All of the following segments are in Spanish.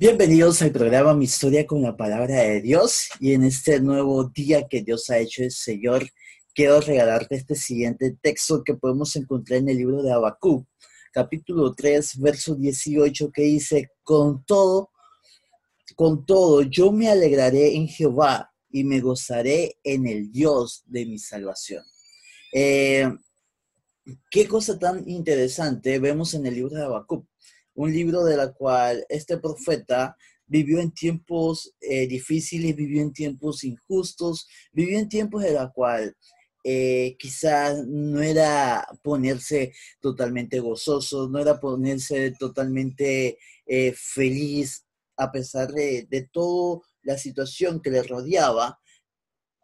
Bienvenidos al programa Mi Historia con la Palabra de Dios y en este nuevo día que Dios ha hecho el Señor, quiero regalarte este siguiente texto que podemos encontrar en el libro de Abacú, capítulo 3, verso 18, que dice, con todo, con todo, yo me alegraré en Jehová y me gozaré en el Dios de mi salvación. Eh, qué cosa tan interesante vemos en el libro de Habacuc, un libro de la cual este profeta vivió en tiempos eh, difíciles, vivió en tiempos injustos, vivió en tiempos de la cual eh, quizás no era ponerse totalmente gozoso, no era ponerse totalmente eh, feliz a pesar de, de toda la situación que le rodeaba.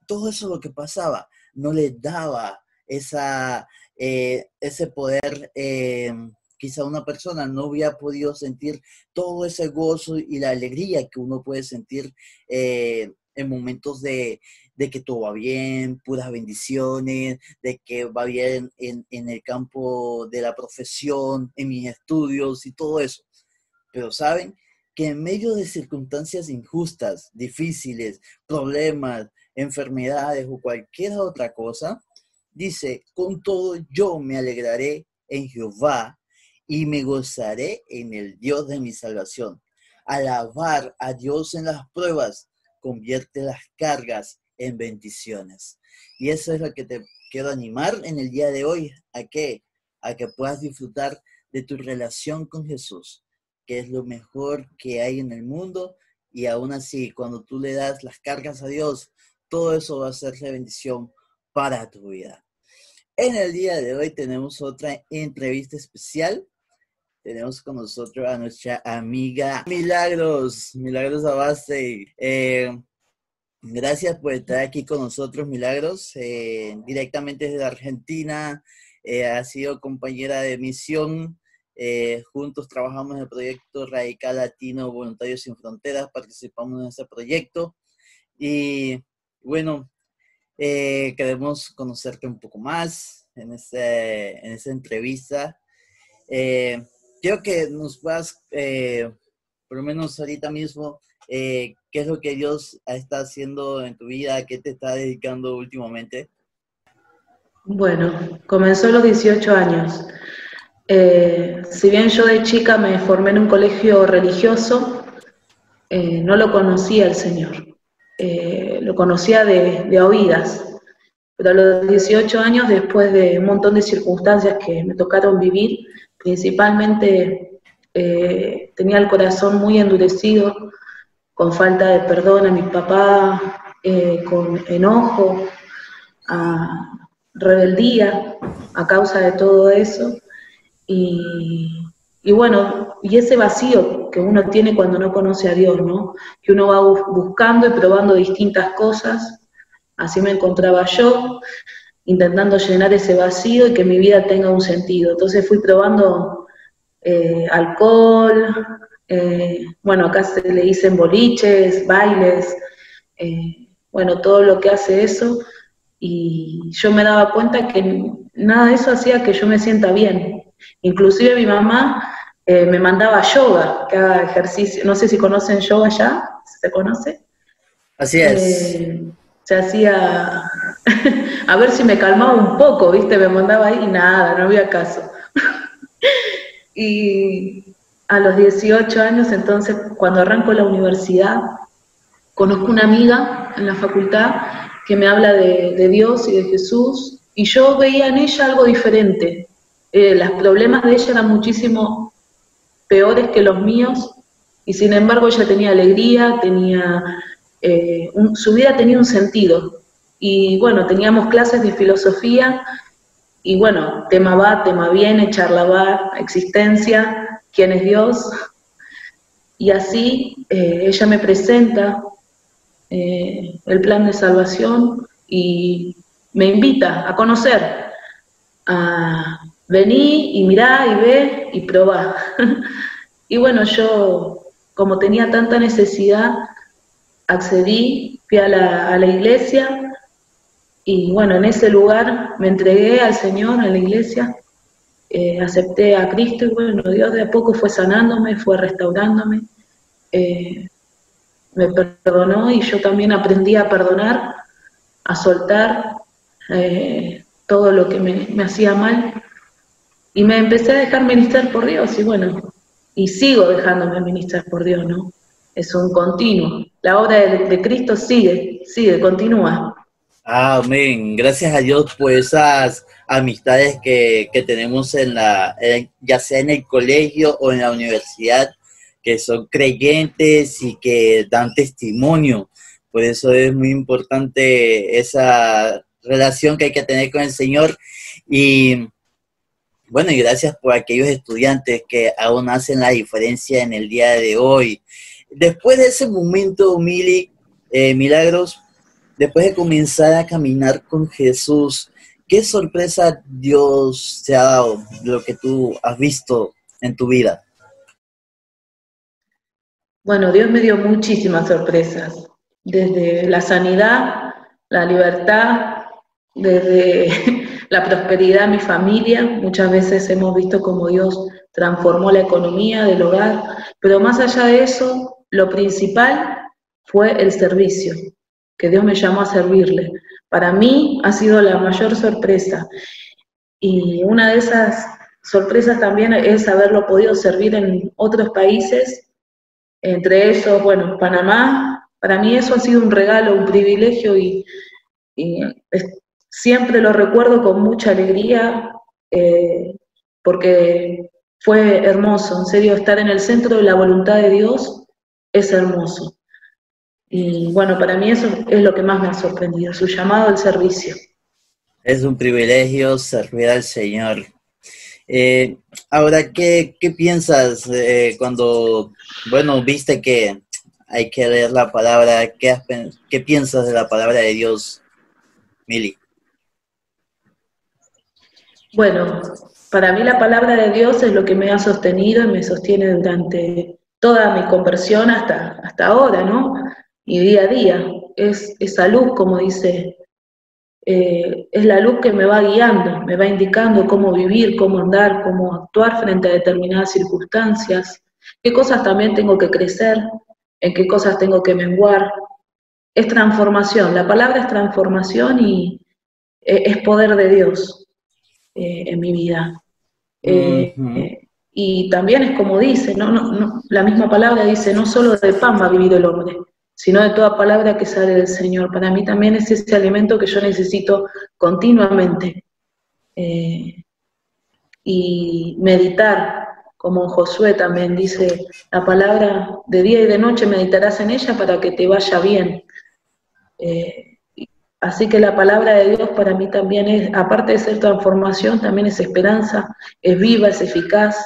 Todo eso lo que pasaba no le daba esa, ese poder, quizá una persona no había podido sentir todo ese gozo y la alegría que uno puede sentir eh, en momentos de, que todo va bien, puras bendiciones, de que va bien en, en el campo de la profesión, en mis estudios y todo eso. Pero saben que en medio de circunstancias injustas, difíciles, problemas, enfermedades o cualquier otra cosa, dice, con todo yo me alegraré en Jehová y me gozaré en el Dios de mi salvación. Alabar a Dios en las pruebas convierte las cargas en bendiciones. Y eso es lo que te quiero animar en el día de hoy, a que, a que puedas disfrutar de tu relación con Jesús, que es lo mejor que hay en el mundo. Y aún así, cuando tú le das las cargas a Dios, todo eso va a ser de bendición para tu vida. En el día de hoy tenemos otra entrevista especial. Tenemos con nosotros a nuestra amiga Milagros, Milagros Abaste. Eh, gracias por estar aquí con nosotros, Milagros, eh, directamente desde Argentina. Eh, ha sido compañera de misión. juntos trabajamos en el proyecto Radical Latino Voluntarios Sin Fronteras, participamos en ese proyecto. Y bueno, queremos conocerte un poco más en, este, en esta entrevista. Quiero que nos puedas, eh, por lo menos ahorita mismo, qué es lo que Dios está haciendo en tu vida, qué te está dedicando últimamente. Bueno, comenzó a los 18 años. si bien yo de chica me formé en un colegio religioso, no lo conocía el Señor. Eh, lo conocía de, oídas, pero a los 18 años, después de un montón de circunstancias que me tocaron vivir, principalmente eh, tenía el corazón muy endurecido, con falta de perdón a mi papá, eh, con enojo, rebeldía a causa de todo eso. Y, y bueno, y ese vacío que uno tiene cuando no conoce a Dios, ¿no? Que uno va buscando y probando distintas cosas. Así me encontraba yo, intentando llenar ese vacío y que mi vida tenga un sentido. Entonces fui probando eh, alcohol, eh, bueno, acá se le dicen boliches, bailes, eh, bueno, todo lo que hace eso. Y yo me daba cuenta que nada de eso hacía que yo me sienta bien. Inclusive mi mamá me mandaba yoga, que haga ejercicio. No sé si conocen yoga ya, ¿se conoce? Así es. Se hacía, a ver si me calmaba un poco, ¿viste? Me mandaba ahí y nada, no había caso. y a los 18 años, entonces, cuando arranco la universidad, conozco una amiga en la facultad que me habla de, Dios y de Jesús, y yo veía en ella algo diferente. Eh, los problemas de ella eran muchísimo peores que los míos y sin embargo ella tenía alegría, tenía, eh, su vida tenía un sentido. Y bueno, teníamos clases de filosofía y bueno, tema va, tema viene, charla va, existencia, quién es Dios. Y así eh, ella me presenta eh, el plan de salvación y me invita a conocer, a vení y mirá y ve y probá. y bueno, yo como tenía tanta necesidad, accedí, fui a la, a la, iglesia y bueno, en ese lugar me entregué al Señor en la iglesia, eh, acepté a Cristo y bueno, Dios de a poco fue sanándome, fue restaurándome. eh, me perdonó y yo también aprendí a perdonar, a soltar eh, todo lo que me, hacía mal. Y me empecé a dejar ministrar por Dios y bueno, y sigo dejándome ministrar por Dios, ¿no? Es un continuo. La obra de, Cristo sigue, sigue, continúa. Amén. Gracias a Dios por esas amistades que, tenemos en la, ya sea en el colegio o en la universidad, que son creyentes y que dan testimonio. Por eso es muy importante esa relación que hay que tener con el Señor. Y bueno, y gracias por aquellos estudiantes que aún hacen la diferencia en el día de hoy. Después de ese momento, Mili, eh, Milagros, después de comenzar a caminar con Jesús, ¿qué sorpresa Dios te ha dado de lo que tú has visto en tu vida? Bueno, Dios me dio muchísimas sorpresas, desde la sanidad, la libertad, desde la prosperidad de mi familia. Muchas veces hemos visto cómo Dios transformó la economía del hogar, pero más allá de eso, lo principal fue el servicio, que Dios me llamó a servirle. Para mí ha sido la mayor sorpresa. Y una de esas sorpresas también es haberlo podido servir en otros países entre esos, bueno, Panamá, para mí eso ha sido un regalo, un privilegio y, siempre lo recuerdo con mucha alegría eh, porque fue hermoso, en serio, estar en el centro de la voluntad de Dios es hermoso. Y bueno, para mí eso es lo que más me ha sorprendido, su llamado al servicio. Es un privilegio servir al Señor. Eh, ahora, ¿qué, piensas eh, cuando, bueno, viste que hay que leer la palabra? ¿Qué, qué piensas de la palabra de Dios, Mili? Bueno, para mí la palabra de Dios es lo que me ha sostenido y me sostiene durante toda mi conversión hasta, hasta ahora, ¿no? Y día a día. Es esa luz, como dice eh, es la luz que me va guiando, me va indicando cómo vivir, cómo andar, cómo actuar frente a determinadas circunstancias, qué cosas también tengo que crecer, en qué cosas tengo que menguar. Es transformación, la palabra es transformación y eh, es poder de Dios eh, en mi vida. y también es como dice, ¿no? No, no, la misma palabra dice, no solo de pan va a vivir el hombre, sino de toda palabra que sale del Señor. Para mí también es ese alimento que yo necesito continuamente. Eh, y meditar, como Josué también dice, la palabra de día y de noche meditarás en ella para que te vaya bien. Eh, así que la palabra de Dios para mí también es, aparte de ser transformación, también es esperanza, es viva, es eficaz.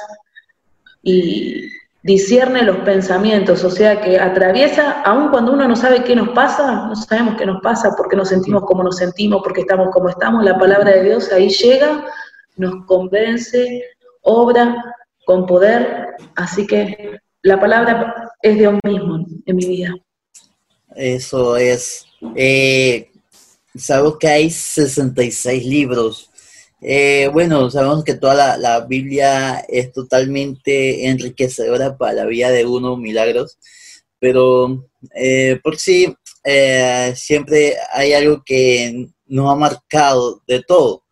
Y, discierne los pensamientos, o sea que atraviesa, aun cuando uno no sabe qué nos pasa, no sabemos qué nos pasa, porque nos sentimos como nos sentimos, porque estamos como estamos, la palabra de Dios ahí llega, nos convence, obra con poder, así que la palabra es Dios mismo en mi vida. Eso es. Eh, sabemos que hay 66 libros eh, bueno, sabemos que toda la, Biblia es totalmente enriquecedora para la vida de uno, milagros, pero eh, por sí eh, siempre hay algo que nos ha marcado de todo.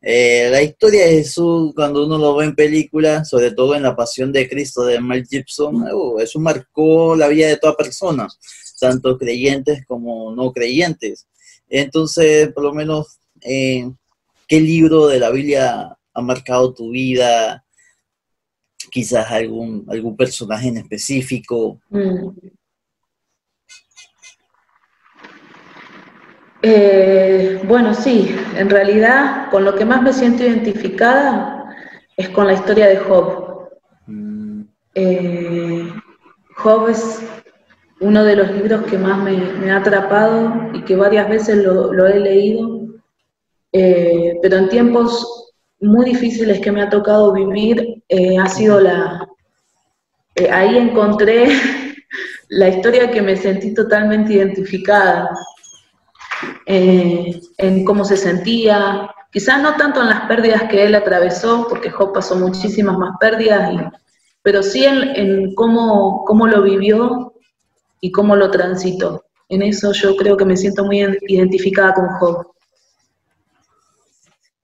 la historia de Jesús, cuando uno lo ve en películas, sobre todo en La Pasión de Cristo de Mel Gibson, uh, eso marcó la vida de toda persona, tanto creyentes como no creyentes. Entonces, por lo menos ¿Qué libro de la Biblia ha marcado tu vida? Quizás algún, algún personaje en específico. Mm. Eh, bueno, sí, en realidad con lo que más me siento identificada es con la historia de Job. Mm. Eh, Job es uno de los libros que más me, ha atrapado y que varias veces lo he leído eh, pero en tiempos muy difíciles que me ha tocado vivir, eh, ha sido la... Eh, ahí encontré la historia que me sentí totalmente identificada, en cómo se sentía, quizás no tanto en las pérdidas que él atravesó, porque Job pasó muchísimas más pérdidas pero sí en, cómo, cómo lo vivió y cómo lo transitó. En eso yo creo que me siento muy identificada con Job.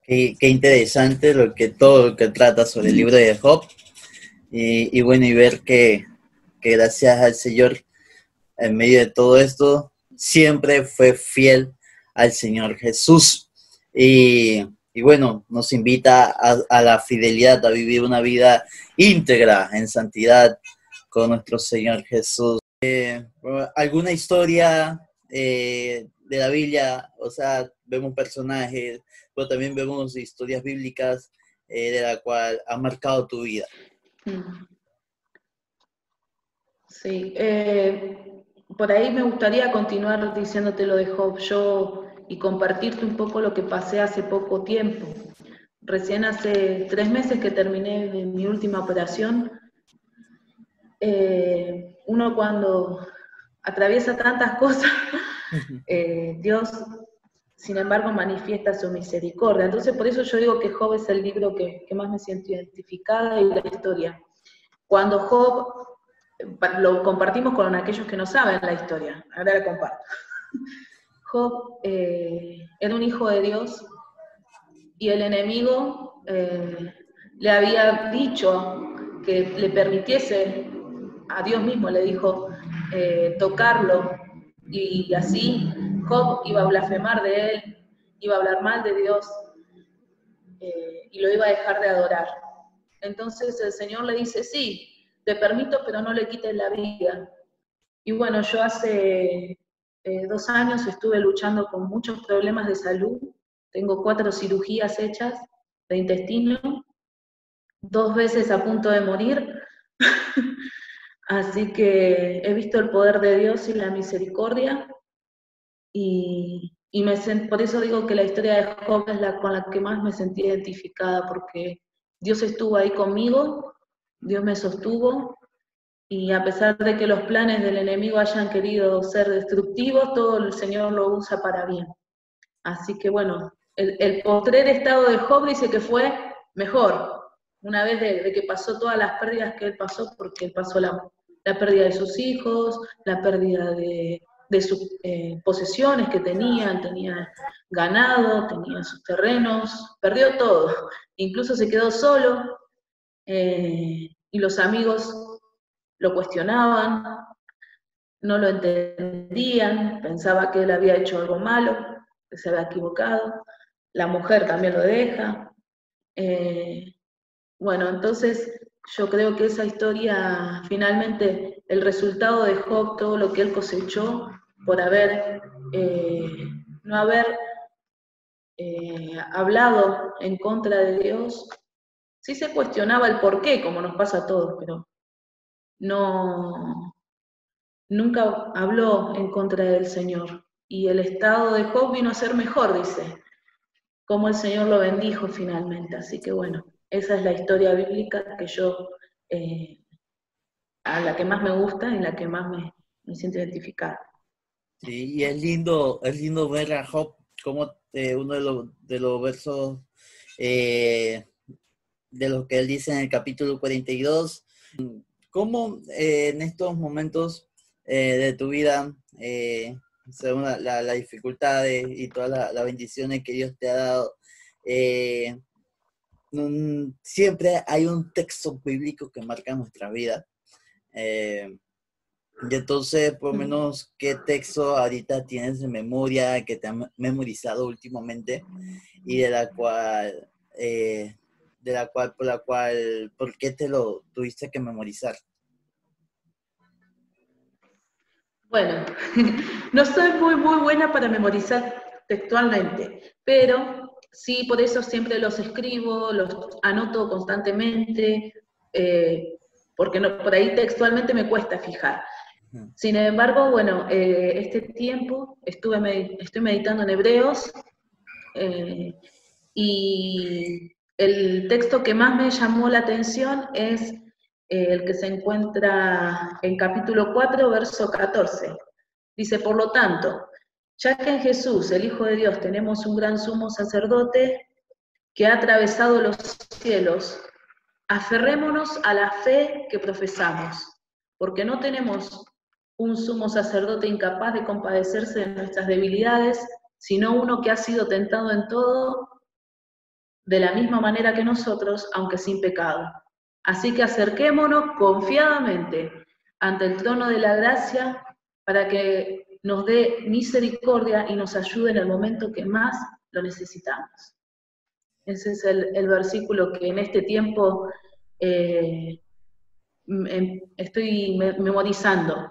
Qué, interesante lo que todo lo que trata sobre el libro de Job. Y, bueno, y ver que, gracias al Señor, en medio de todo esto, siempre fue fiel al Señor Jesús. Y, bueno, nos invita a, la fidelidad, a vivir una vida íntegra en santidad con nuestro Señor Jesús. Eh, ¿Alguna historia eh, de la Biblia? O sea, vemos personajes, pero también vemos historias bíblicas eh, de la cual ha marcado tu vida. Mm. Sí, eh, por ahí me gustaría continuar diciéndote lo de Job yo y compartirte un poco lo que pasé hace poco tiempo. Recién hace tres meses que terminé mi última operación. Eh, uno cuando atraviesa tantas cosas, Dios sin embargo manifiesta su misericordia. Entonces, por eso yo digo que Job es el libro que, más me siento identificada y la historia. Cuando Job, lo compartimos con aquellos que no saben la historia, ahora la comparto. Job eh, era un hijo de Dios y el enemigo eh, le había dicho que le permitiese, a Dios mismo le dijo, eh, tocarlo y así Job iba a blasfemar de él, iba a hablar mal de Dios eh, y lo iba a dejar de adorar. Entonces el Señor le dice, sí, te permito, pero no le quites la vida. Y bueno, yo hace eh, dos años estuve luchando con muchos problemas de salud. Tengo cuatro cirugías hechas de intestino, dos veces a punto de morir. Así que he visto el poder de Dios y la misericordia y, me, por eso digo que la historia de Job es la con la que más me sentí identificada, porque Dios estuvo ahí conmigo, Dios me sostuvo, y a pesar de que los planes del enemigo hayan querido ser destructivos, todo el Señor lo usa para bien. Así que bueno, el, el postrer estado de Job dice que fue mejor, una vez de, que pasó todas las pérdidas que él pasó, porque él pasó la, la pérdida de sus hijos, la pérdida de, de sus eh, posesiones que tenía, tenía ganado, tenía sus terrenos, perdió todo, incluso se quedó solo eh, y los amigos lo cuestionaban, no lo entendían, pensaba que él había hecho algo malo, que se había equivocado, la mujer también lo deja. Eh, bueno, entonces yo creo que esa historia, finalmente, el resultado de Job, todo lo que él cosechó por haber, eh, no haber eh, hablado en contra de Dios, sí se cuestionaba el por qué, como nos pasa a todos, pero no, nunca habló en contra del Señor. Y el estado de Job vino a ser mejor, dice, como el Señor lo bendijo finalmente. Así que bueno, esa es la historia bíblica que yo, eh, a la que más me gusta y la que más me, siento identificada. Sí, y es lindo, es lindo ver a Job como eh, uno de los, de los versos eh, de lo que él dice en el capítulo 42, cómo en estos momentos de tu vida, según la, la, dificultades y todas las bendiciones que Dios te ha dado, siempre hay un texto bíblico que marca nuestra vida. Eh, y entonces, por lo menos, ¿qué texto ahorita tienes en memoria que te ha memorizado últimamente y de la cual, eh, de la cual, por la cual, ¿por qué te lo tuviste que memorizar? Bueno, no soy muy, muy buena para memorizar textualmente, pero Sí, por eso siempre los escribo, los anoto constantemente, eh, porque no, por ahí textualmente me cuesta fijar. Sin embargo, bueno, eh, este tiempo estuve estoy meditando en Hebreos eh, y el texto que más me llamó la atención es el que se encuentra en capítulo 4, verso 14. Dice, por lo tanto, ya que en Jesús, el Hijo de Dios, tenemos un gran sumo sacerdote que ha atravesado los cielos, aferrémonos a la fe que profesamos, porque no tenemos un sumo sacerdote incapaz de compadecerse de nuestras debilidades, sino uno que ha sido tentado en todo de la misma manera que nosotros, aunque sin pecado. Así que acerquémonos confiadamente ante el trono de la gracia para que nos dé misericordia y nos ayude en el momento que más lo necesitamos. Ese es el, versículo que en este tiempo eh, em, estoy memorizando.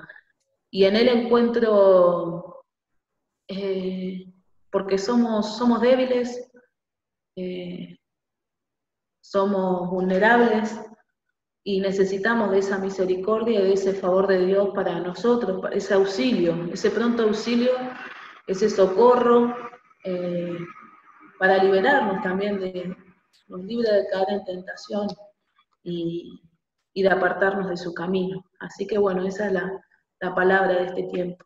Y en él encuentro, eh, porque somos, somos débiles, eh, somos vulnerables y necesitamos de esa misericordia de ese favor de Dios para nosotros, para ese auxilio, ese pronto auxilio, ese socorro, eh, para liberarnos también de los libres de caer en tentación y, y, de apartarnos de su camino. Así que bueno, esa es la, la palabra de este tiempo.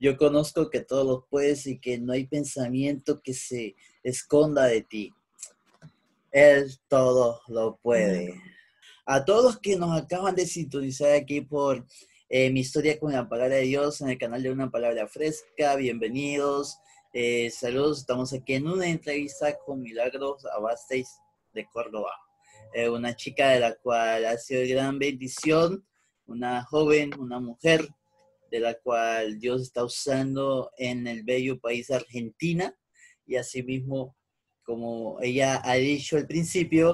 Yo conozco que todo lo puedes y que no hay pensamiento que se esconda de ti. Él todo lo puede. A todos que nos acaban de sintonizar aquí por eh, mi historia con la palabra de Dios en el canal de Una Palabra Fresca, bienvenidos. Eh, saludos, estamos aquí en una entrevista con Milagros Abasteis de Córdoba. Eh, una chica de la cual ha sido gran bendición, una joven, una mujer de la cual Dios está usando en el bello país Argentina y asimismo, como ella ha dicho al principio,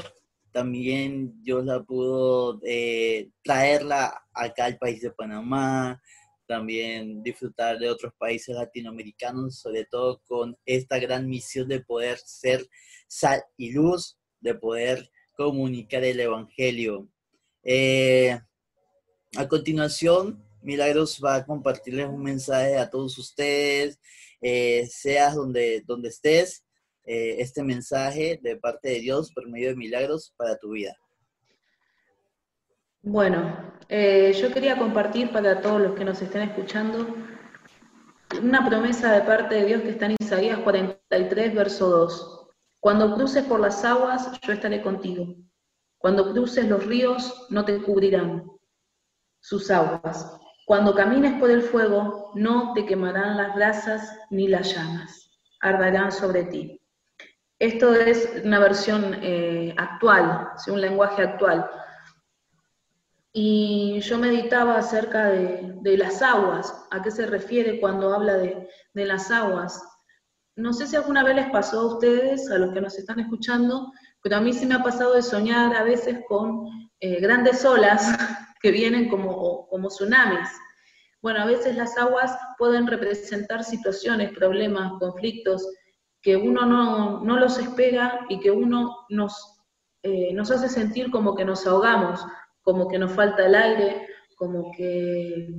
también Dios la pudo eh, traerla acá al país de Panamá, también disfrutar de otros países latinoamericanos, sobre todo con esta gran misión de poder ser sal y luz, de poder comunicar el Evangelio. Eh, a continuación, Milagros va a compartirles un mensaje a todos ustedes, eh, seas donde, donde estés, eh, este mensaje de parte de Dios por medio de milagros para tu vida. Bueno, eh, yo quería compartir para todos los que nos estén escuchando una promesa de parte de Dios que está en Isaías 43, verso 2. Cuando cruces por las aguas, yo estaré contigo. Cuando cruces los ríos, no te cubrirán sus aguas. Cuando camines por el fuego, no te quemarán las brasas ni las llamas, arderán sobre ti. Esto es una versión eh, actual, un lenguaje actual. Y yo meditaba acerca de, las aguas, a qué se refiere cuando habla de, las aguas. No sé si alguna vez les pasó a ustedes, a los que nos están escuchando, pero a mí sí me ha pasado de soñar a veces con eh, grandes olas que vienen como tsunamis. Bueno, a veces las aguas pueden representar situaciones, problemas, conflictos que uno no, los espera y que uno nos, eh, nos hace sentir como que nos ahogamos, como que nos falta el aire, como que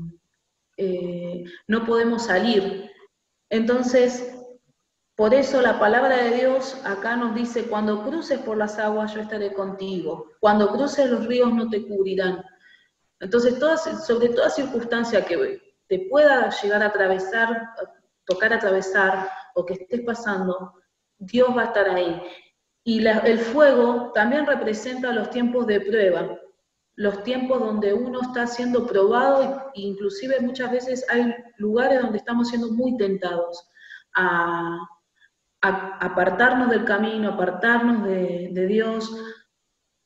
eh, no podemos salir. Entonces, por eso la palabra de Dios acá nos dice, cuando cruces por las aguas yo estaré contigo, cuando cruces los ríos no te cubrirán. Entonces, todas, sobre toda circunstancia que te pueda llegar a atravesar, tocar atravesar o que estés pasando, Dios va a estar ahí. Y el fuego también representa los tiempos de prueba, los tiempos donde uno está siendo probado e inclusive muchas veces hay lugares donde estamos siendo muy tentados a, apartarnos del camino, apartarnos de, de Dios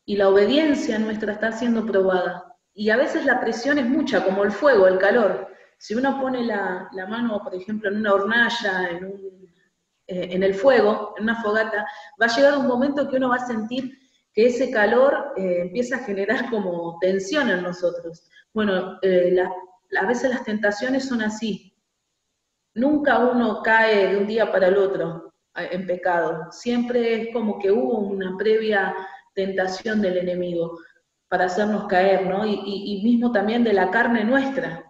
y la obediencia nuestra está siendo probada y a veces la presión es mucha, como el fuego, el calor. Si uno pone la, mano, por ejemplo, en una hornalla, en, eh, en, el fuego, en una fogata, va a llegar un momento que uno va a sentir que ese calor eh, empieza a generar como tensión en nosotros. Bueno, eh, a veces las tentaciones son así. Nunca uno cae de un día para el otro en pecado. Siempre es como que hubo una previa tentación del enemigo para hacernos caer, ¿no? Y, mismo también de la carne nuestra,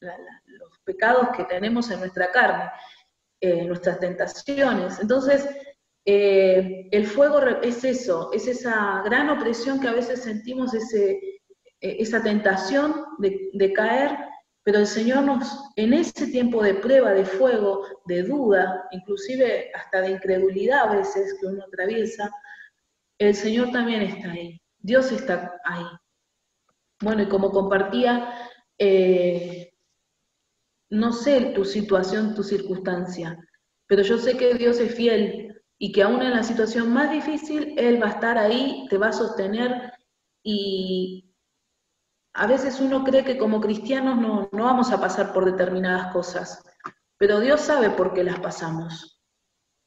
los pecados que tenemos en nuestra carne, eh, nuestras tentaciones. Entonces, eh, el fuego es eso, es esa gran opresión que a veces sentimos, ese, eh, esa tentación de, caer, pero el Señor nos, en ese tiempo de prueba, de fuego, de duda, inclusive hasta de incredulidad a veces que uno atraviesa, el Señor también está ahí Dios está ahí. Bueno, y como compartía, no sé tu situación, tu circunstancia, pero yo sé que Dios es fiel y que aún en la situación más difícil, Él va a estar ahí, te va a sostener y a veces uno cree que como cristianos no, no vamos a pasar por determinadas cosas, pero Dios sabe por qué las pasamos.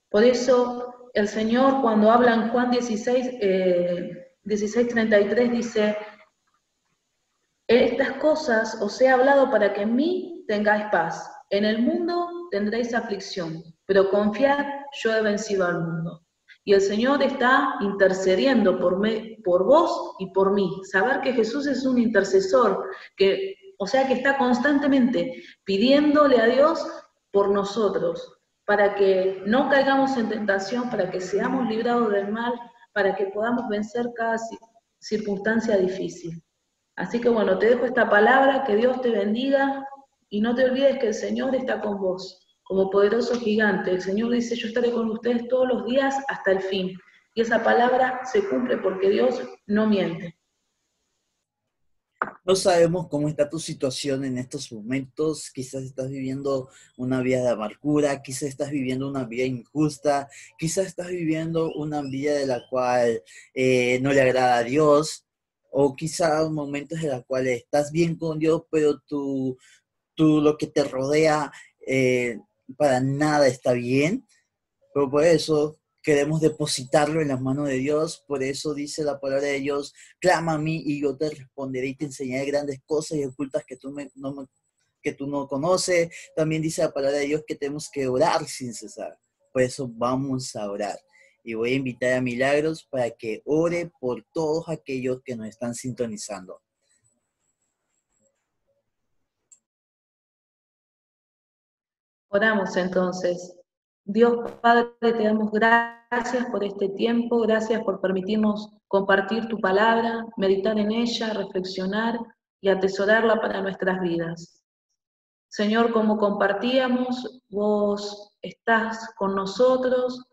Por eso el Señor cuando habla en Juan 16, eh, 16:33 dice, estas cosas os he hablado para que en mí tengáis paz. En el mundo tendréis aflicción, pero confiad, yo he vencido al mundo. Y el Señor está intercediendo por, me, por vos y por mí. Saber que Jesús es un intercesor, que, o sea que está constantemente pidiéndole a Dios por nosotros, para que no caigamos en tentación, para que seamos librados del mal, para que podamos vencer cada circunstancia difícil. Así que bueno, te dejo esta palabra, que Dios te bendiga y no te olvides que el Señor está con vos como poderoso gigante. El Señor dice, yo estaré con ustedes todos los días hasta el fin. Y esa palabra se cumple porque Dios no miente. No sabemos cómo está tu situación en estos momentos. Quizás estás viviendo una vida de amargura, quizás estás viviendo una vida injusta, quizás estás viviendo una vida de la cual eh, no le agrada a Dios, o quizás momentos en los cuales estás bien con Dios, pero tú, tú lo que te rodea eh, para nada está bien, pero por eso queremos depositarlo en las manos de Dios, por eso dice la palabra de Dios, clama a mí y yo te responderé y te enseñaré grandes cosas y ocultas que tú, no, que tú no conoces. También dice la palabra de Dios que tenemos que orar sin cesar, por eso vamos a orar. Y voy a invitar a Milagros para que ore por todos aquellos que nos están sintonizando. Oramos entonces. Dios Padre, te damos gracias por este tiempo, gracias por permitirnos compartir tu palabra, meditar en ella, reflexionar y atesorarla para nuestras vidas. Señor, como compartíamos, vos estás con nosotros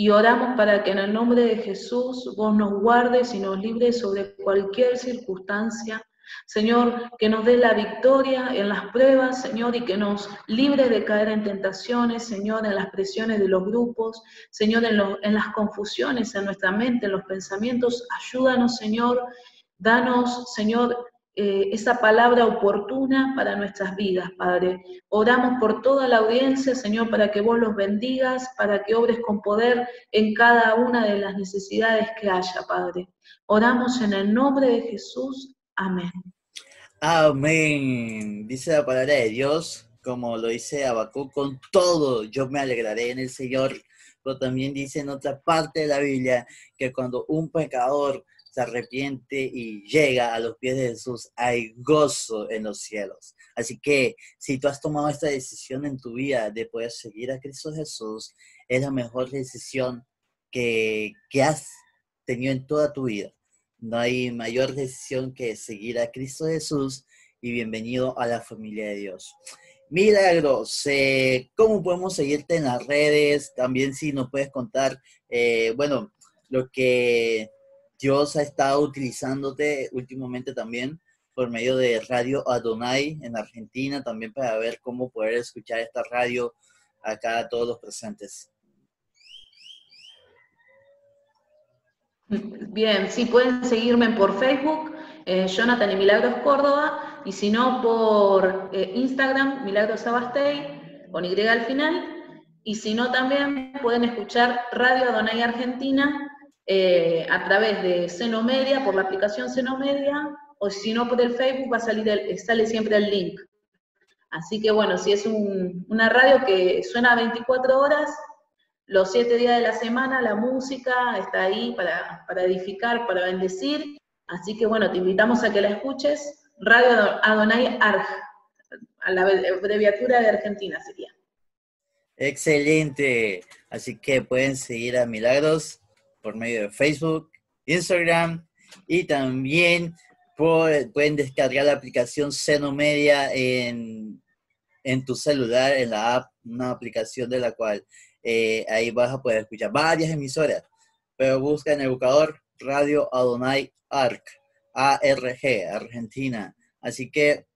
y oramos para que en el nombre de Jesús vos nos guardes y nos libres sobre cualquier circunstancia Señor, que nos dé la victoria en las pruebas, Señor, y que nos libre de caer en tentaciones, Señor, en las presiones de los grupos, Señor, en, las confusiones en nuestra mente, en los pensamientos. Ayúdanos, Señor. Danos, Señor, eh, esa palabra oportuna para nuestras vidas, Padre. Oramos por toda la audiencia, Señor, para que vos los bendigas, para que obres con poder en cada una de las necesidades que haya, Padre. Oramos en el nombre de Jesús. Amén. Amén. Dice la palabra de Dios, como lo dice Abacú, con todo yo me alegraré en el Señor. Pero también dice en otra parte de la Biblia que cuando un pecador se arrepiente y llega a los pies de Jesús, hay gozo en los cielos. Así que si tú has tomado esta decisión en tu vida de poder seguir a Cristo Jesús, es la mejor decisión que, que has tenido en toda tu vida. No hay mayor decisión que seguir a Cristo Jesús y bienvenido a la familia de Dios. Milagros, eh, ¿cómo podemos seguirte en las redes? También si nos puedes contar, eh, bueno, lo que Dios ha estado utilizándote últimamente también por medio de Radio Adonai en Argentina, también para ver cómo poder escuchar esta radio acá a todos los presentes. Bien, sí, pueden seguirme por Facebook, eh, Jonathan y Milagros Córdoba, y si no, por eh, Instagram, Milagros Abastey, con Y al final, y si no, también pueden escuchar Radio Adonai Argentina eh, a través de Seno Media, por la aplicación Seno Media, o si no, por el Facebook va a salir el, sale siempre el link. Así que bueno, si es una radio que suena 24 horas, los siete días de la semana, la música está ahí para, edificar, para bendecir. Así que bueno, te invitamos a que la escuches. Radio Adonai Arg, a la abreviatura de Argentina sería. Excelente. Así que pueden seguir a Milagros por medio de Facebook, Instagram y también pueden descargar la aplicación Seno Media en, en tu celular, en la app, una aplicación de la cual eh, ahí vas a poder escuchar varias emisoras, pero busca en el buscador Radio Adonai ARC, ARG, Argentina. Así que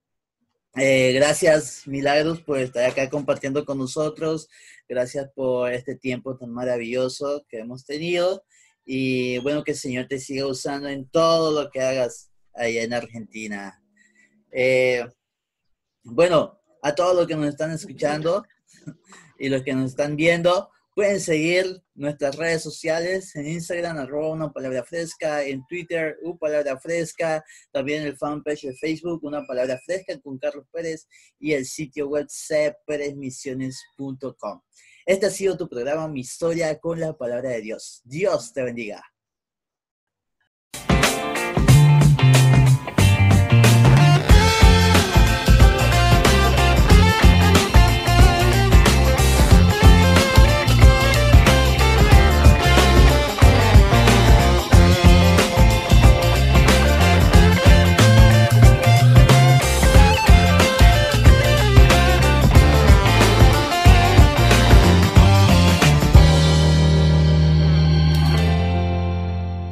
eh, gracias, Milagros, por estar acá compartiendo con nosotros. Gracias por este tiempo tan maravilloso que hemos tenido. Y bueno, que el Señor te siga usando en todo lo que hagas allá en Argentina. Eh, bueno, a todos los que nos están escuchando y los que nos están viendo, pueden seguir nuestras redes sociales en Instagram, arroba una palabra fresca, en Twitter, una palabra fresca, también el fanpage de Facebook, una palabra fresca con Carlos Pérez y el sitio web cperezmisiones.com. Este ha sido tu programa Mi Historia con la Palabra de Dios. Dios te bendiga.